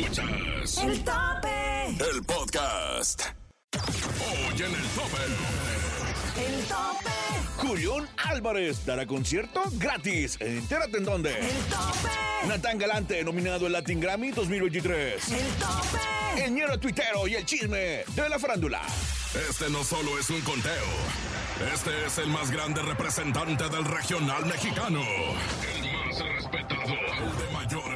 Escuchas El tope. el podcast. Hoy en el tope. El tope. Julián Álvarez dará concierto gratis. Entérate en dónde. El tope. Natán Galante, nominado al Latin Grammy 2023. El tope. El ñero tuitero y el chisme de la farándula. Este no solo es un conteo. Este es el más grande representante del regional mexicano. El más respetado. El de mayor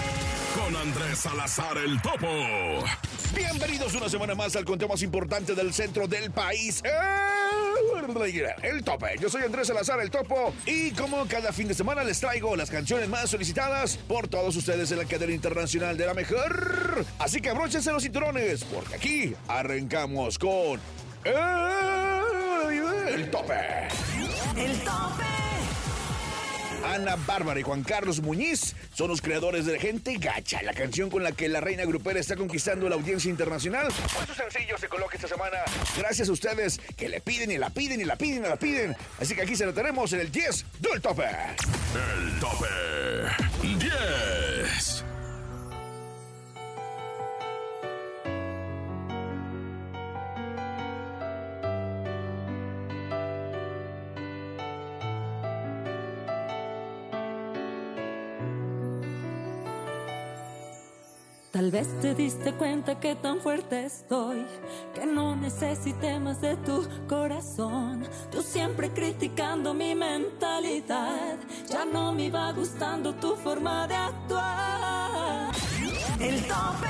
Con Andrés Salazar el Topo. Bienvenidos una semana más al conteo más importante del centro del país. El tope. Yo soy Andrés Salazar, el topo. Y como cada fin de semana les traigo las canciones más solicitadas por todos ustedes en la cadena internacional de la mejor. Así que abróchense los cinturones, porque aquí arrancamos con. El tope. El tope. Ana Bárbara y Juan Carlos Muñiz son los creadores de Gente Gacha, la canción con la que la reina grupera está conquistando la audiencia internacional. Pues su sencillo se coloca esta semana gracias a ustedes que le piden y la piden y la piden y la piden. Así que aquí se lo tenemos en el 10 del tope. El tope 10. Vez te diste cuenta que tan fuerte estoy, que no necesité más de tu corazón. Tú siempre criticando mi mentalidad, ya no me iba gustando tu forma de actuar. El tope.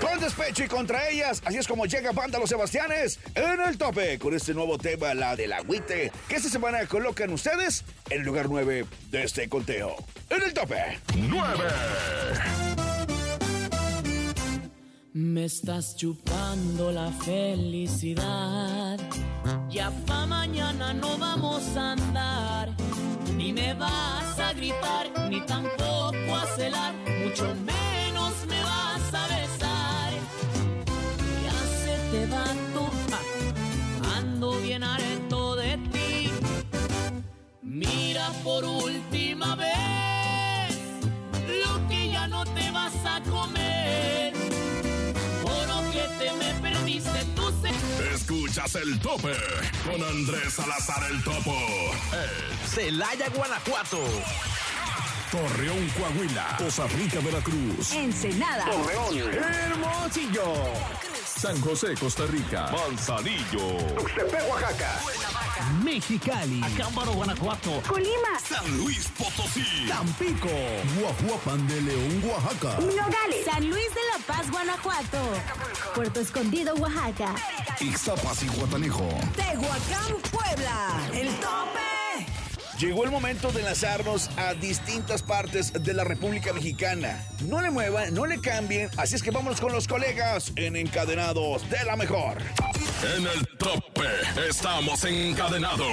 Con despecho y contra ellas, así es como llega Banda Los Sebastianes en el tope con este nuevo tema, la del agüite, que esta semana colocan ustedes en el lugar 9 de este conteo. En el tope. 9. Me estás chupando la felicidad. Ya pa' mañana no vamos a andar. Ni me vas a gritar, ni tampoco a celar. Mucho menos me vas a besar. Ya se te va tu Ando bien harto de ti. Mira por última vez Escuchas el tope con Andrés Salazar el Topo. El Celaya, Guanajuato. Torreón, Coahuila. Poza Rica, Veracruz. Ensenada. Hermosillo. San José, Costa Rica. Manzanillo. Mexicali. Acámbaro, Guanajuato. Colima. San Luis Potosí. Tampico. Guajuapan de León, Oaxaca. Nogales. San Luis de la Paz, Guanajuato. Puerto Escondido, Oaxaca. Ixtapas y Guatanejo. Tehuacán, Puebla. El tope. Llegó el momento de enlazarnos a distintas partes de la República Mexicana. No le muevan, no le cambien, así es que vámonos con los colegas en Encadenados de la Mejor. En el tope estamos encadenados.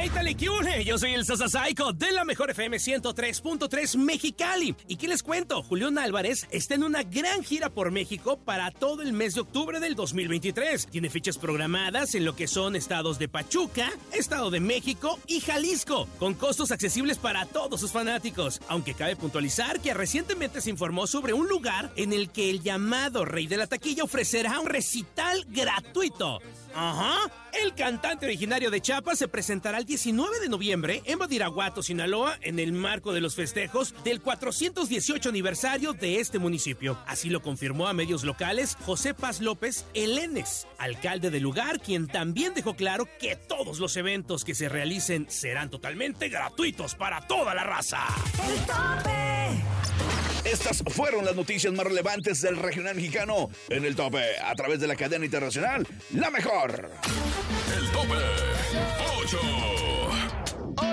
¡Hey, une! Yo soy el Sasasaico de la Mejor FM 103.3 Mexicali. ¿Y qué les cuento? Julián Álvarez está en una gran gira por México para todo el mes de octubre del 2023. Tiene fechas programadas en lo que son estados de Pachuca, Estado de México y Jalisco, con costos accesibles para todos sus fanáticos. Aunque cabe puntualizar que recientemente se informó sobre un lugar en el que el llamado Rey de la Taquilla ofrecerá un recital gratuito. Ajá. El cantante originario de Chiapas se presentará el 19 de noviembre en Badiraguato, Sinaloa, en el marco de los festejos del 418 aniversario de este municipio. Así lo confirmó a medios locales José Paz López Elenes, alcalde del lugar, quien también dejó claro que todos los eventos que se realicen serán totalmente gratuitos para toda la raza. El tope. Estas fueron las noticias más relevantes del regional mexicano en el tope a través de la cadena internacional La Mejor. El tope 8.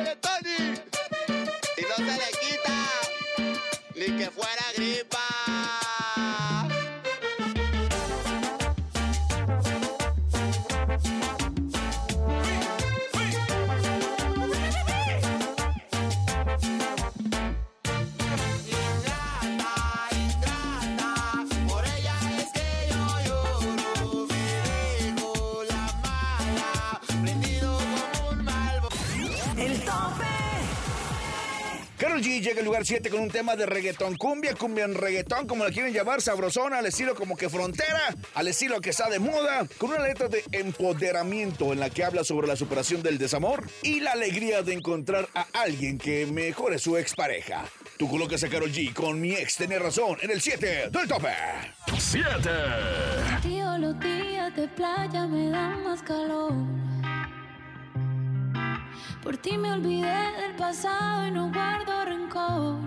Llega al lugar 7 con un tema de reggaetón, cumbia, cumbia en reggaetón, como la quieren llamar, sabrosona, al estilo como que frontera, al estilo que está de moda, con una letra de empoderamiento en la que habla sobre la superación del desamor y la alegría de encontrar a alguien que mejore su expareja. Tú colocas a Carol G con mi ex tenía razón en el 7 del tope. 7. Tío, los días de playa me dan más calor. Por ti me olvidé del pasado y no guardo rencor.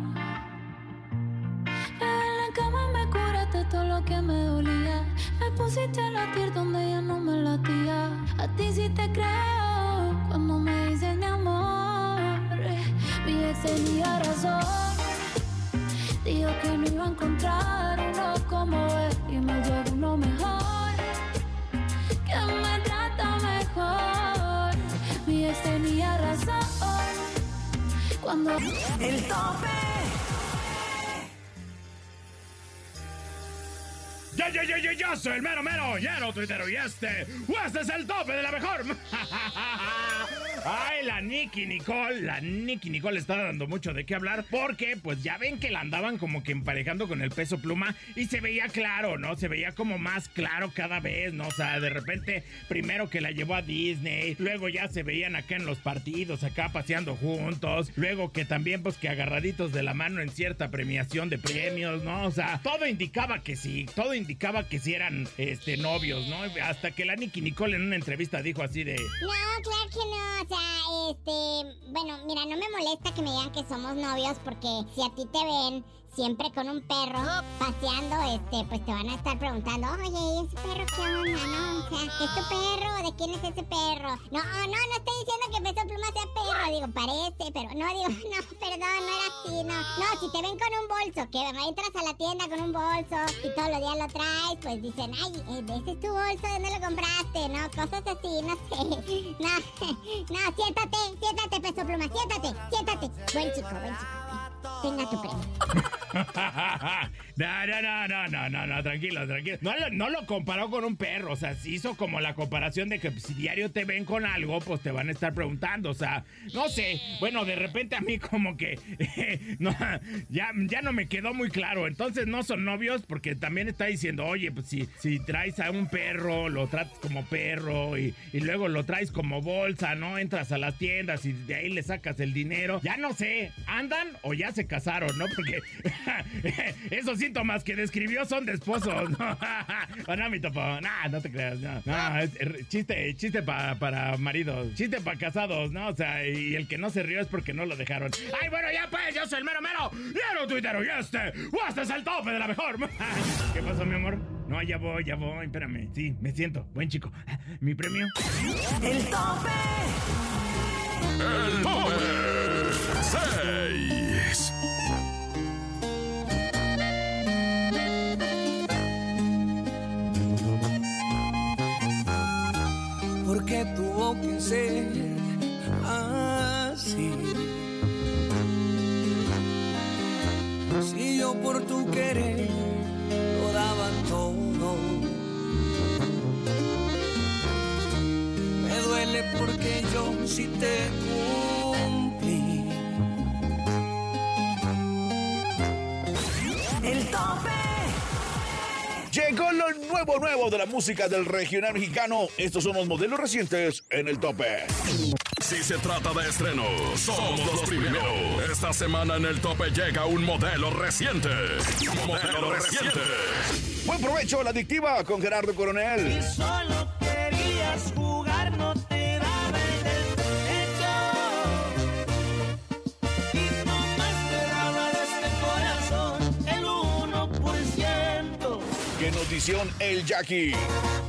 En la cama me curaste todo lo que me dolía. Me pusiste a latir donde ya no me latía. A ti sí te creo cuando me dices mi amor. Mi ex tenía razón. Dijo que no iba a encontrar uno como él y me llegó uno mejor. Que me trata mejor. Tenía razón. Cuando El tope. Ya, ya, ya, ya, ya, soy el mero, mero, lleno tuitero y este, este es el tope de la mejor. Ay, la Nicky Nicole, la Nicky Nicole está dando mucho de qué hablar porque pues ya ven que la andaban como que emparejando con el peso pluma y se veía claro, ¿no? Se veía como más claro cada vez, ¿no? O sea, de repente primero que la llevó a Disney, luego ya se veían acá en los partidos, acá paseando juntos, luego que también pues que agarraditos de la mano en cierta premiación de premios, ¿no? O sea, todo indicaba que sí, todo indicaba que sí eran este novios, ¿no? Hasta que la Nicky Nicole en una entrevista dijo así de No, claro que no. O sea, este. Bueno, mira, no me molesta que me digan que somos novios porque si a ti te ven siempre con un perro paseando, este, pues te van a estar preguntando, oye, ¿y ese perro qué onda, no? O sea, ¿es tu perro? ¿De quién es ese perro? No, no, no estoy diciendo que Peso Pluma sea perro, digo, parece, pero no, digo, no, perdón, no era así, no. No, si te ven con un bolso, que entras a la tienda con un bolso y todos los días lo traes, pues dicen, ay, eh, ese es tu bolso, ¿de dónde lo compraste? No, cosas así, no sé. No, no, siéntate, siéntate, Peso Pluma, siéntate, siéntate. Buen chico, buen chico. Tenga tu no, no, no, no, no, no, no, tranquilo, tranquilo. No, lo- no lo comparó con un perro, o sea, se hizo como la comparación de que si diario te ven con algo, pues te van a estar preguntando, o sea, no sé, bueno, de repente a mí como que no, ya, ya no me quedó muy claro, entonces no son novios porque también está diciendo, oye, pues si, si traes a un perro, lo tratas como perro y, y luego lo traes como bolsa, ¿no? Entras a las tiendas y de ahí le sacas el dinero, ya no sé, ¿andan o ya se casaron, no? Porque esos síntomas que describió son de esposos, ¿no? ¿O no, mi topo? Nah, no te creas, no. No, es er, chiste, chiste pa- para maridos, chiste para casados, ¿no? O sea, y el que no se rió es porque no lo dejaron. ¡Ay, bueno, ya pues! ¡Yo soy el mero mero! ¡Mero tuitero y este! ¡O este es el tope de la mejor! ¿Qué pasó, mi amor? No, ya voy, ya voy, espérame. Sí, me siento. Buen chico. ¿Mi premio? El tope. El tope 6. porque tuvo que ser así. Si yo por tu querer lo daba todo, duele porque yo sí te cumplí. El tope. Llegó lo nuevo, nuevo de la música del regional mexicano. Estos son los modelos recientes en el tope. Si se trata de estrenos, somos los primeros. Esta semana en el tope llega un modelo reciente. Modelo reciente. Buen provecho, la adictiva con Gerardo Coronel. Solo querías Qué notición el Jackie.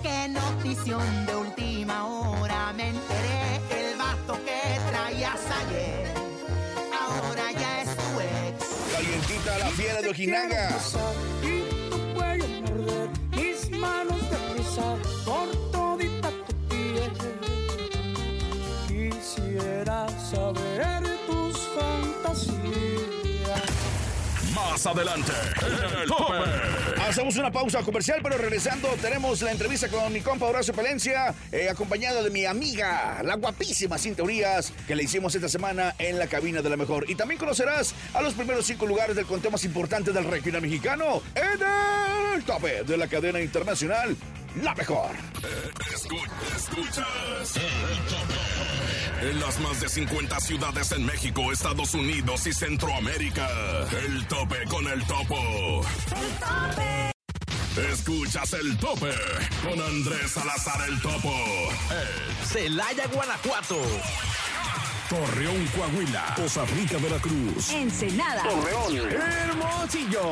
Qué notición de última hora me enteré. El vato que traías ayer, ahora ya es tu ex. Calientita la fiera de Ojinaga. Y tu cuello morder, mis manos deprisa por Más adelante. En el tope. Hacemos una pausa comercial, pero regresando tenemos la entrevista con mi compa Horacio Palencia, eh, acompañado de mi amiga, la guapísima Cintia Urias, que le hicimos esta semana en la cabina de la mejor. Y también conocerás a los primeros cinco lugares del conteo más importante del regional mexicano en el tope de la cadena internacional, la mejor. Escucha, escuchas. El tope. En las más de 50 ciudades en México, Estados Unidos y Centroamérica. El tope con el topo. El tope. Escuchas el tope con Andrés Salazar el topo. Celaya, Guanajuato. Torreón, Coahuila. Poza Rica, Veracruz. Ensenada. Torreón. Hermosillo.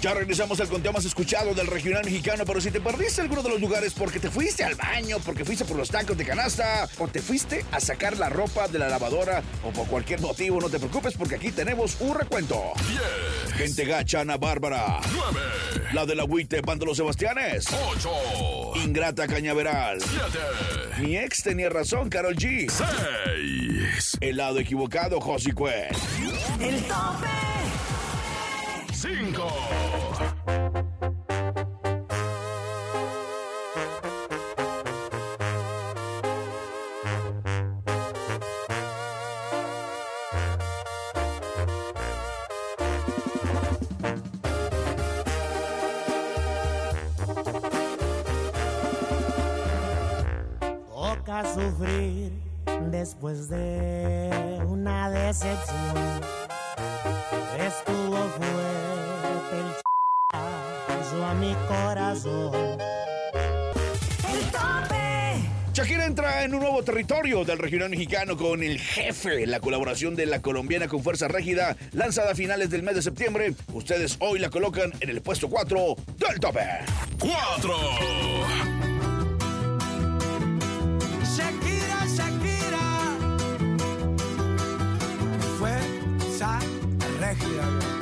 Ya regresamos al conteo más escuchado del regional mexicano, pero si te perdiste alguno de los lugares porque te fuiste al baño, porque fuiste por los tacos de canasta, o te fuiste a sacar la ropa de la lavadora, o por cualquier motivo, no te preocupes porque aquí tenemos un recuento. 10, Gente gacha, Ana Bárbara. 9, La del agüite, Pan de los Sebastianes. 8, Ingrata Cañaveral. 7, Mi ex tenía razón, Carol G. 6, El lado equivocado, Josie Cuen. El tope. 5, Toca sufrir después de una decepción. Estuvo fuerte a mi corazón. El tope. Shakira entra en un nuevo territorio del regional mexicano con el jefe, la colaboración de la colombiana con Fuerza Régida, lanzada a finales del mes de septiembre. Ustedes hoy la colocan en el puesto 4 del tope. 4, Shakira, Shakira. Fuerza Régida.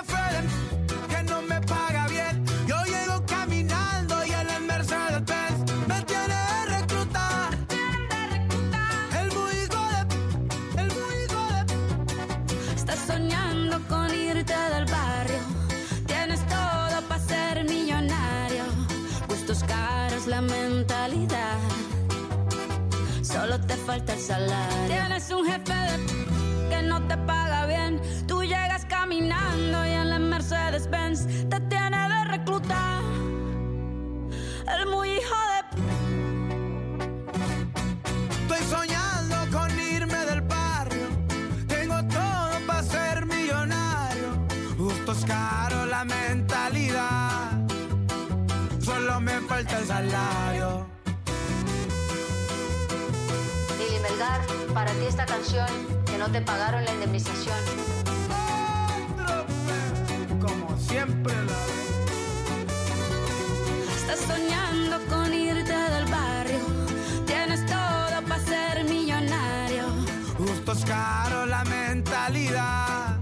caros, la mentalidad. Solo te falta el salario. Tienes un jefe de que no te paga bien. Tú llegas caminando y en la Mercedes Benz te tiene de reclutar. El muy para ti esta canción, que no te pagaron la indemnización. Como siempre la Estás soñando con irte del barrio, tienes todo para ser millonario. Justo es caro la mentalidad.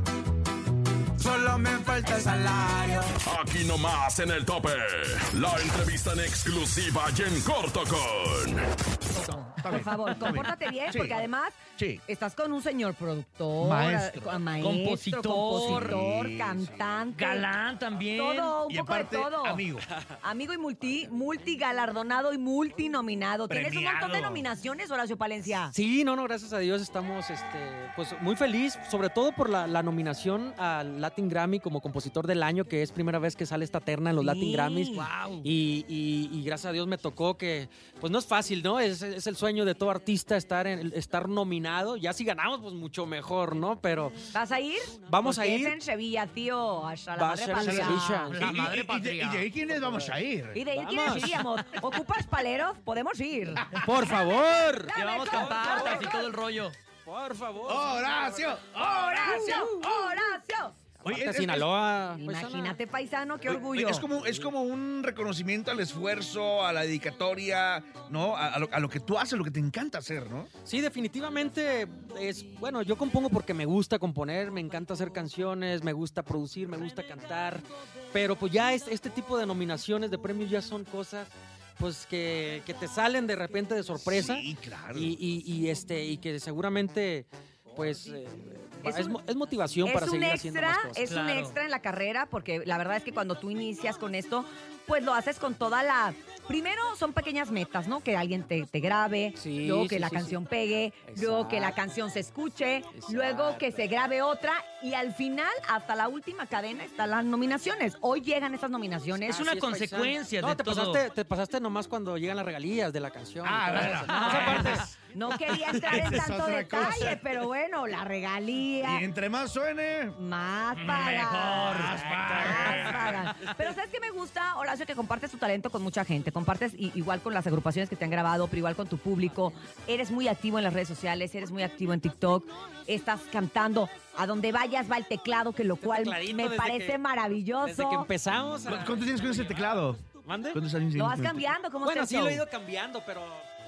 Solo me falta el salario. Aquí nomás en el tope. La entrevista en exclusiva y en corto con por favor, compórtate bien, Sí. porque además Sí. estás con un señor productor, Maestro. a- maestro, Compositor. compositor, Sí, cantante. Galán también. Todo, un Y poco de todo. amigo. Amigo y multi, multigalardonado y multinominado. ¿Tienes un montón de nominaciones, Horacio Palencia? Sí, no, no, gracias a Dios estamos este, pues, muy feliz, sobre todo por la, la nominación al Latin Grammy como compositor del año, que es primera vez que sale esta terna en los Latin. Grammys. Wow. Y, y- y gracias a Dios me tocó que, pues no es fácil, ¿no? Es, es el sueño de todo artista estar, en, estar nominado. Ya si ganamos, pues mucho mejor, ¿no? Pero ¿Vas a ir? Vamos a Porque ir. Es en Sevilla, tío. Hasta la Va a madre ser en patria. Sevilla. La madre y, y de, patria. y de ahí quiénes vamos a ir? ¿Y de ir quiénes iríamos? ¿Ocupas paleros? Podemos ir. por favor, Llevamos mejor, cantartas y todo el rollo. por favor. ¡Horacio! ¡Horacio! ¡Horacio! Oye, Aparte, es- es- Sinaloa. Imagínate, paisano, qué Oye, orgullo. Es como, es como un reconocimiento al esfuerzo, a la dedicatoria, ¿no? A, a lo, a lo que tú haces, lo que te encanta hacer, ¿no? Sí, definitivamente es, bueno, yo compongo porque me gusta componer, me encanta hacer canciones, me gusta producir, me gusta cantar, pero pues ya es- este tipo de nominaciones, de premios ya son cosas pues que, que te salen de repente de sorpresa Sí, claro. y, y- y, este y que seguramente pues eh, Es es, un- mo- es motivación es para seguir haciendo extra, más cosas. es un extra en la carrera, porque la verdad es que cuando tú inicias con esto, pues lo haces con toda la... Primero son pequeñas metas, ¿no? Que alguien te, te grabe, Sí, luego que sí, la sí, canción pegue, luego que la canción se escuche, luego que se grabe otra y al final, hasta la última cadena, están las nominaciones. Hoy llegan esas nominaciones. Es una Así consecuencia paisano. de no, te todo. Pasaste, te pasaste nomás cuando llegan las regalías de la canción. Ah, bueno. eso. Ah, es- No quería entrar en tanto detalle, cosa. pero bueno, la regalía. Y entre más suene, Más pagan. Más Más pagan. Pero ¿sabes qué me gusta, Horacio? Que compartes tu talento con mucha gente. Compartes i- igual con las agrupaciones que te han grabado, pero igual con tu público. Eres muy activo en las redes sociales, eres muy activo en TikTok. Estás cantando. A donde vayas va el teclado, que lo cual tecladito me desde parece que- maravilloso. Desde que empezamos. a- ¿cuánto tienes con ese teclado? ¿Mande? ¿Cuántos años Lo tienes vas cambiando, ¿cómo Bueno, sí lo he ido cambiando, pero...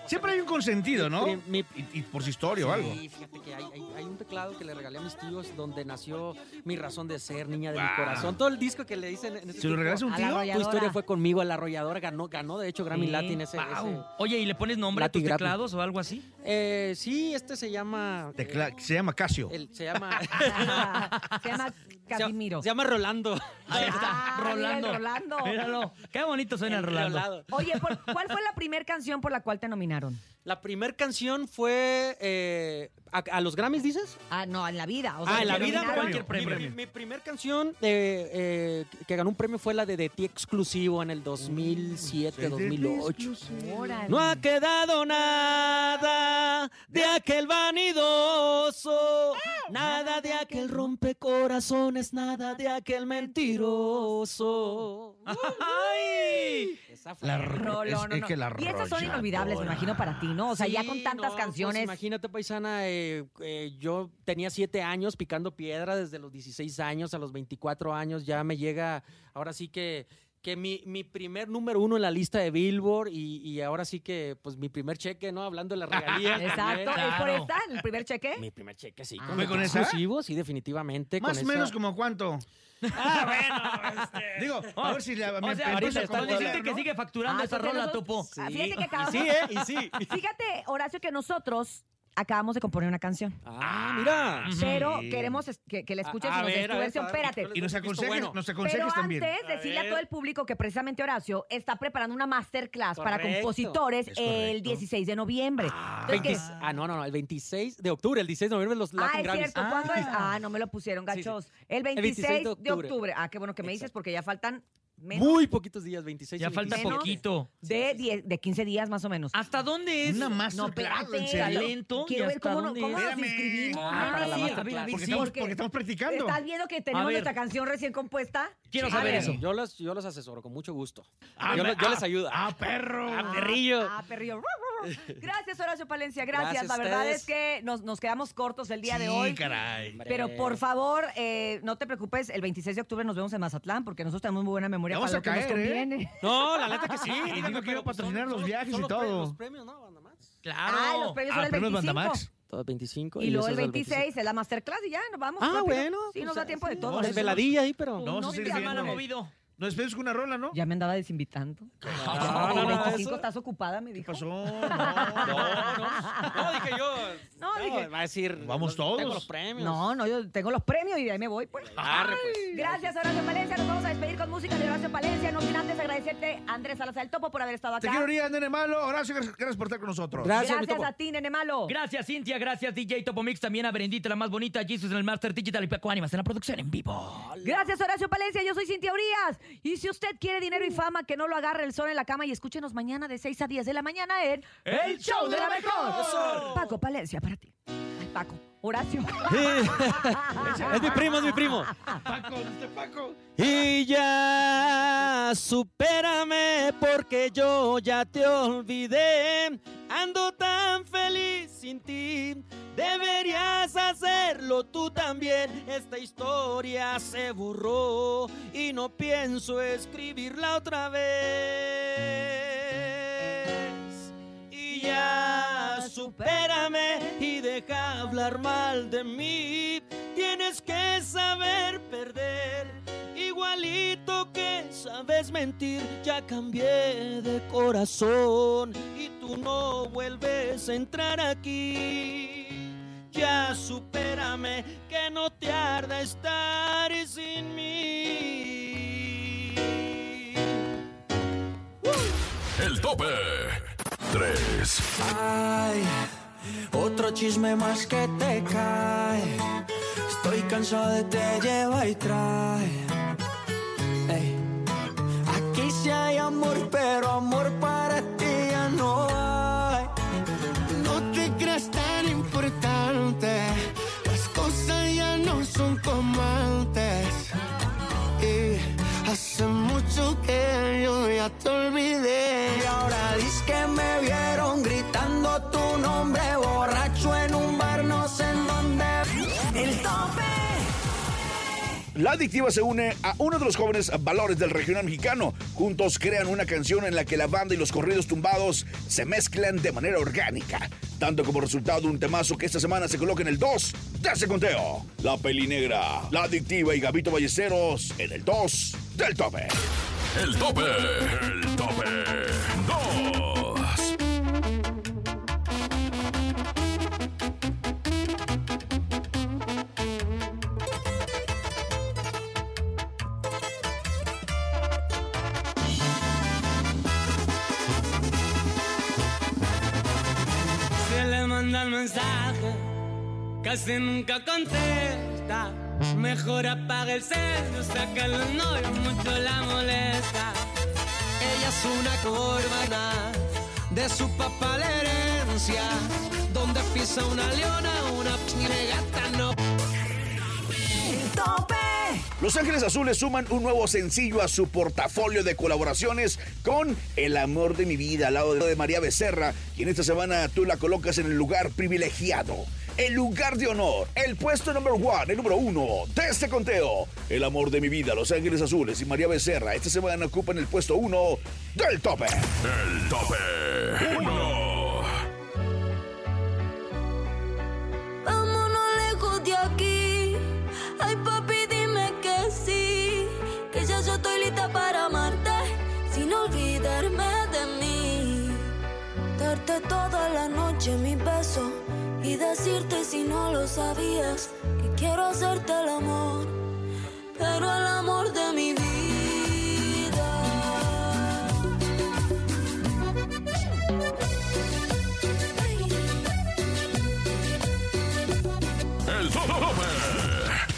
Siempre hay un consentido, ¿no? mi- mi- Y, y por su historia o algo. Sí, fíjate que hay, hay- hay un teclado que le regalé a mis tíos donde nació mi razón de ser, niña de mi corazón. Todo el disco que le dicen en este ¿Se lo regalaste a un A tío? Tu historia fue conmigo, la arrolladora ganó, ganó de hecho Grammy Sí. Latin ese, Wow. ese- Oye, ¿y le pones nombre a Latin tus Grammy. teclados o algo así? Eh, sí, este se llama... Tecla- se llama Casio. el- se llama... Se llama Casimiro. Se llama Rolando. Ahí está, Ah, mira el Rolando. Rolando. Míralo. Qué bonito suena el Rolando. Oye, ¿por- ¿cuál fue la primera canción por la cual te nominaron? La primera canción fue... eh, a, a los Grammys, dices? Ah, no, en la vida. o ah, en la vida, cualquier premio. Mi, mi- mi primer canción eh, eh, que ganó un premio fue la de De Ti Exclusivo en el 2007, 2008. Órale. No ha quedado nada de aquel vanidoso, nada de aquel rompecorazones, nada de aquel mentiroso. ¡Ay! Esa fue. La no, es- no, es no. que la y esas son inolvidables, me imagino, para ti, ¿no? O sea, ya con tantas no, pues canciones. imagínate, paisana, eh, eh, yo tenía siete años picando piedra desde los 16 años a los 24 años. Ya me llega, ahora sí que, que mi, mi primer número uno en la lista de Billboard y, y ahora sí que, pues mi primer cheque, ¿no? Hablando de la regalía. Exacto, ¿es por esta, el primer cheque? Mi primer cheque, sí. Ah. con ¿Fue el con esa? exclusivo, sí, definitivamente. Más o menos esa- como cuánto. Ah, bueno, este. Digo, a ver si la, me O sea, ahorita acomodar, diciendo que ¿no? sigue facturando Ah, esa rola, nosotros- Topo. Ah, Fíjate que acabamos- Y sí, ¿eh? Y sí. Fíjate, Horacio, que nosotros acabamos de componer una canción. Ah, mira. Pero Sí. queremos es- que, que la escuches A- a y nos des ver, tu a ver, versión. a ver, Espérate. ¿cuál es Y nos aconsejes, bueno? nos Pero aconsejes también. antes, decirle a ver. todo el público que precisamente Horacio está preparando una masterclass para Correcto. compositores Es el correcto. 16 de noviembre. Entonces, 20 ¿qué? ah, no, no, no, el 26 de octubre, el 16 de noviembre los Latin Ah, es Grammys. cierto. ¿Cuándo es? Ah, no me lo pusieron, Sí, sí. gachos. El 26, 26 de, de octubre. octubre. Ah, qué bueno que me dices Exacto. porque ya faltan menos Muy poquitos días, 26 Ya y falta 27. poquito. de, 10 de 15 días más o menos. ¿Hasta dónde es? Una No, masterclass, espérate. ¿en serio? talento? Quiero ¿Y ver hasta cómo, no- dónde cómo es? nos Espérame. inscribimos. Ah, para la sí, masterclass. a ver, a ver, Porque, sí. estamos, porque- porque estamos practicando. ¿Estás viendo que tenemos ver. nuestra canción recién compuesta? Quiero A saber ver. eso. Yo los, yo los asesoro con mucho gusto. Ah, yo, me- los- yo ah, les ayudo. Ah, perro. Ah, perrillo. Ah, perrillo. Gracias, Horacio Palencia. Gracias. Gracias La verdad es que nos, nos quedamos cortos el día de hoy. caray. Pero por favor, eh, no te preocupes, el 26 de octubre nos vemos en Mazatlán porque nosotros tenemos muy buena memoria Vamos para a lo que nos caer, ¿eh? conviene. No, la neta que sí. Y digo que a patrocinar los viajes y los todo. Los premios, ¿no? Banda más. Claro. Ah, los premios Ah, son el premios 25. Bandamax. todo 25. Y luego el eso es 26 es la masterclass y ya nos vamos. Ah, rápido. bueno, Sí, pues, nos da tiempo de todo. No, eso. desveladilla ahí, pero... No, No, a movido. Nos despedimos con una rola, ¿no? Ya me andaba desinvitando. Ah, el no, 25 eso- estás ocupada, me dijo. ¿Qué pasó? No, dije yo... No, no, dije. va a decir... Vamos todos. Tengo los premios. No, no, yo tengo los premios y de ahí me voy, pues. Arre, pues. Gracias, Horacio Palencia. Nos vamos a despedir con música de Horacio Palencia. No sin antes agradecerte, Andrés Salazar el Topo, por haber estado acá. Te quiero ir, nene malo. Horacio, gracias, gracias por estar con nosotros. Gracias, a ti, nene malo. Gracias, Cintia. Gracias, DJ Topo Mix. También a Berendita, la más bonita. Jesus en el Master Digital y Paco Ánimas en la producción en vivo. Gracias, Horacio Palencia. Yo soy Cintia Urias. Y si usted quiere dinero y fama, que no lo agarre el sol en la cama y escúchenos mañana de 6 a 10 de la mañana en El Show de la Mejor. Mejor. Paco Palencia, para ti. Ay, Paco. Horacio. es mi primo, es mi primo. Paco, ¿dónde está Paco? Y ya, supérame porque yo ya te olvidé. Ando tan feliz sin ti. Deberías hacerlo tú también. Esta historia se borró y no pienso escribirla otra vez. Y ya, supérame y deja hablar mal de mí. Tienes que saber perder, igualito que sabes mentir. Ya cambié de corazón y tú no vuelves a entrar aquí. Ya supérame que no te arda estar sin mí. El tope. 3. Ay, otro chisme más que te cae. Estoy cansado de te lleva y trae. Aquí sí hay amor, pero amor para ti ya no hay. No te creas tan importante. Las cosas ya no son como antes. Y hace mucho que yo ya te olvidé. Y ahora La adictiva se une a uno de los jóvenes valores del regional mexicano. Juntos crean una canción en la que la banda y los corridos tumbados se mezclan de manera orgánica, dando como resultado un temazo que esta semana se coloca en el 2 de ese conteo. La Peli Negra, La Adictiva y Gabito Ballesteros en el 2 del tope. El tope. El tope. 2. Manda mensaje, casi nunca contesta. Mejor apaga el cel, saca el novio, mucho la molesta. Ella es una corbana, de su papá la herencia. Donde pisa una leona, una gata no. ¡Tope! Los Ángeles Azules suman un nuevo sencillo a su portafolio de colaboraciones con El amor de mi vida al lado de María Becerra, y en esta semana tú la colocas en el lugar privilegiado, el lugar de honor, el puesto número one, el número uno de este conteo. El amor de mi vida, Los Ángeles Azules y María Becerra esta semana ocupan el puesto uno del tope. El tope. 1. Darte toda la noche mi beso. Y decirte si no lo sabías. Que quiero hacerte el amor. Pero el amor de mi vida.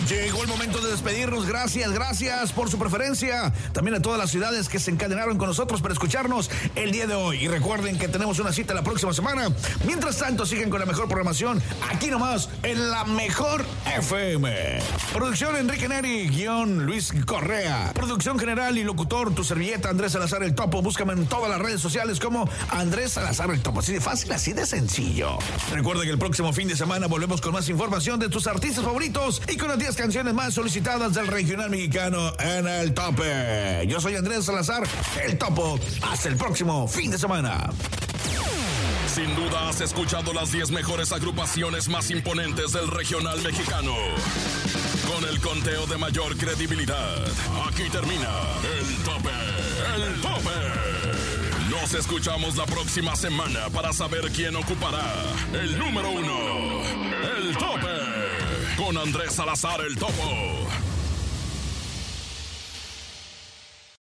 Llegó el momento de despedirnos. Gracias, gracias por su preferencia. También a todas las ciudades que se encadenaron con nosotros para escucharnos el día de hoy. Y recuerden que tenemos una cita la próxima semana. Mientras tanto, siguen con la mejor programación aquí nomás en la mejor FM. Producción Enrique Neri, guion Luis Correa. Producción general y locutor, tu servilleta Andrés Salazar el Topo. Búscame en todas las redes sociales como Andrés Salazar el Topo. Así de fácil, así de sencillo. Recuerden que el próximo fin de semana volvemos con más información de tus artistas favoritos y con las 10 canciones más solicitadas del regional mexicano en el tope. Yo soy Andrés Salazar, el Topo. Hasta el próximo fin de semana. Sin duda has escuchado las 10 mejores agrupaciones más imponentes del regional mexicano. Con el conteo de mayor credibilidad. Aquí termina el tope. El tope. Nos escuchamos la próxima semana para saber quién ocupará el número uno. El tope. Con Andrés Salazar el topo.